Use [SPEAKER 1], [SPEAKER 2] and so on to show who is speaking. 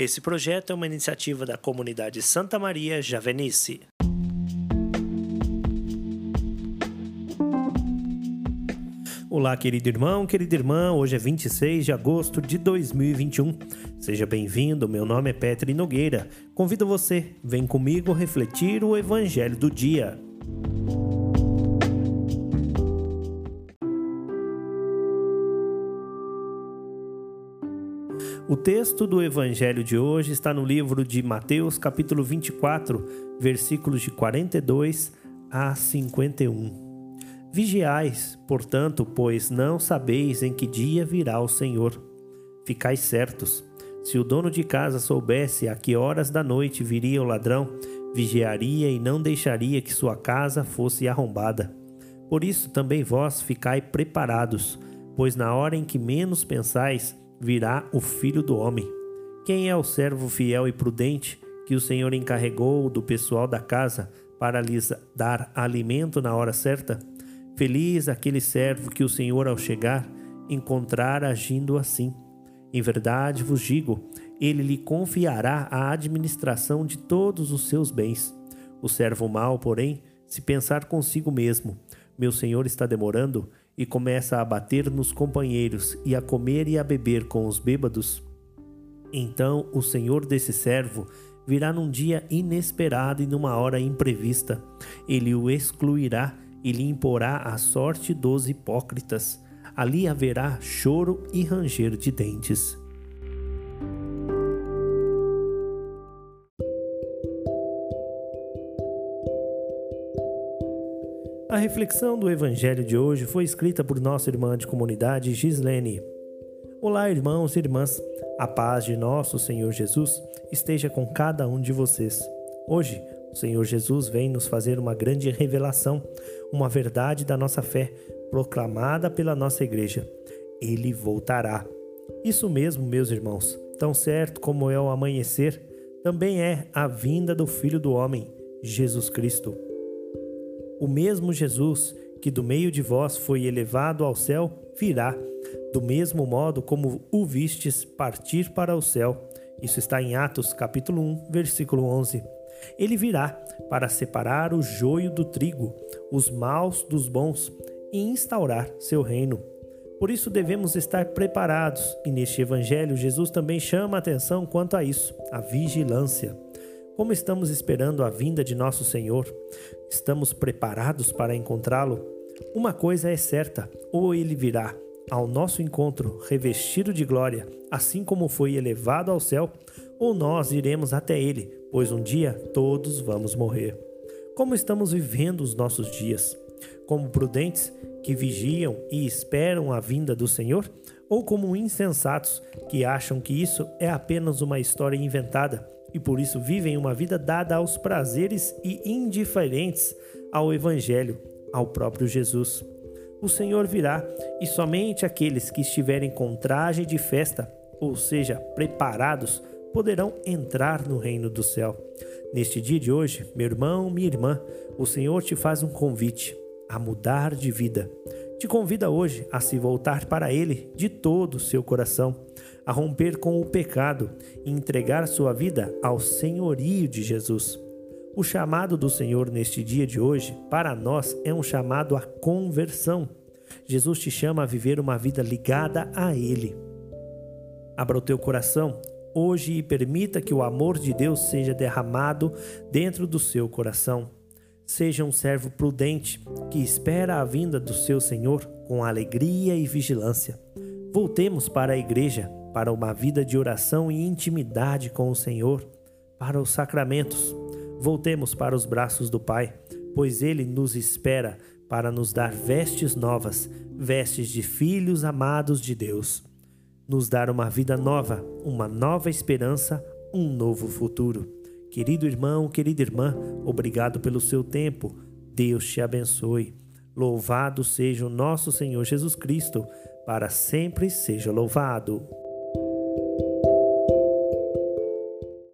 [SPEAKER 1] Esse projeto é uma iniciativa da comunidade Santa Maria Javenice. Olá, querido irmão, querida irmã. Hoje é 26 de agosto de 2021. Seja bem-vindo. Meu nome é Petri Nogueira. Convido você, vem comigo refletir o evangelho do dia. O texto do evangelho de hoje está no livro de Mateus, capítulo 24, versículos de 42 a 51. Vigiais, portanto, pois não sabeis em que dia virá o Senhor. Ficais certos. Se o dono de casa soubesse a que horas da noite viria o ladrão, vigiaria e não deixaria que sua casa fosse arrombada. Por isso também vós ficai preparados, pois na hora em que menos pensais, virá o filho do homem. Quem é o servo fiel e prudente que o Senhor encarregou do pessoal da casa para lhes dar alimento na hora certa? Feliz aquele servo que o Senhor, ao chegar, encontrar agindo assim. Em verdade vos digo, ele lhe confiará a administração de todos os seus bens. O servo mau, porém, se pensar consigo mesmo, meu senhor está demorando, e começa a bater nos companheiros e a comer e a beber com os bêbados, então o senhor desse servo virá num dia inesperado e numa hora imprevista. Ele o excluirá e lhe imporá a sorte dos hipócritas. Ali haverá choro e ranger de dentes. A reflexão do Evangelho de hoje foi escrita por nossa irmã de comunidade Gislene. Olá, irmãos e irmãs. A paz de nosso Senhor Jesus esteja com cada um de vocês. Hoje, o Senhor Jesus vem nos fazer uma grande revelação, uma verdade da nossa fé, proclamada pela nossa igreja. Ele voltará. Isso mesmo, meus irmãos. Tão certo como é o amanhecer, também é a vinda do Filho do Homem, Jesus Cristo. O mesmo Jesus que do meio de vós foi elevado ao céu virá, do mesmo modo como o vistes partir para o céu. Isso está em Atos capítulo 1, versículo 11. Ele virá para separar o joio do trigo, os maus dos bons e instaurar seu reino. Por isso devemos estar preparados, e neste evangelho Jesus também chama a atenção quanto a isso, a vigilância. Como estamos esperando a vinda de nosso Senhor? Estamos preparados para encontrá-lo? Uma coisa é certa: ou ele virá ao nosso encontro revestido de glória, assim como foi elevado ao céu, ou nós iremos até ele, pois um dia todos vamos morrer. Como estamos vivendo os nossos dias? Como prudentes que vigiam e esperam a vinda do Senhor? Ou como insensatos que acham que isso é apenas uma história inventada e por isso vivem uma vida dada aos prazeres e indiferentes ao Evangelho, ao próprio Jesus. O Senhor virá e somente aqueles que estiverem com traje de festa, ou seja, preparados, poderão entrar no reino do céu. Neste dia de hoje, meu irmão, minha irmã, o Senhor te faz um convite a mudar de vida. Te convida hoje a se voltar para Ele de todo o seu coração a romper com o pecado e entregar sua vida ao senhorio de Jesus. O chamado do Senhor neste dia de hoje, para nós, é um chamado à conversão. Jesus te chama a viver uma vida ligada a Ele. Abra o teu coração hoje e permita que o amor de Deus seja derramado dentro do seu coração. Seja um servo prudente que espera a vinda do seu Senhor com alegria e vigilância. Voltemos para a igreja para uma vida de oração e intimidade com o Senhor, para os sacramentos. Voltemos para os braços do Pai, pois Ele nos espera para nos dar vestes novas, vestes de filhos amados de Deus. Nos dar uma vida nova, uma nova esperança, um novo futuro. Querido irmão, querida irmã, obrigado pelo seu tempo. Deus te abençoe. Louvado seja o nosso Senhor Jesus Cristo, para sempre seja louvado.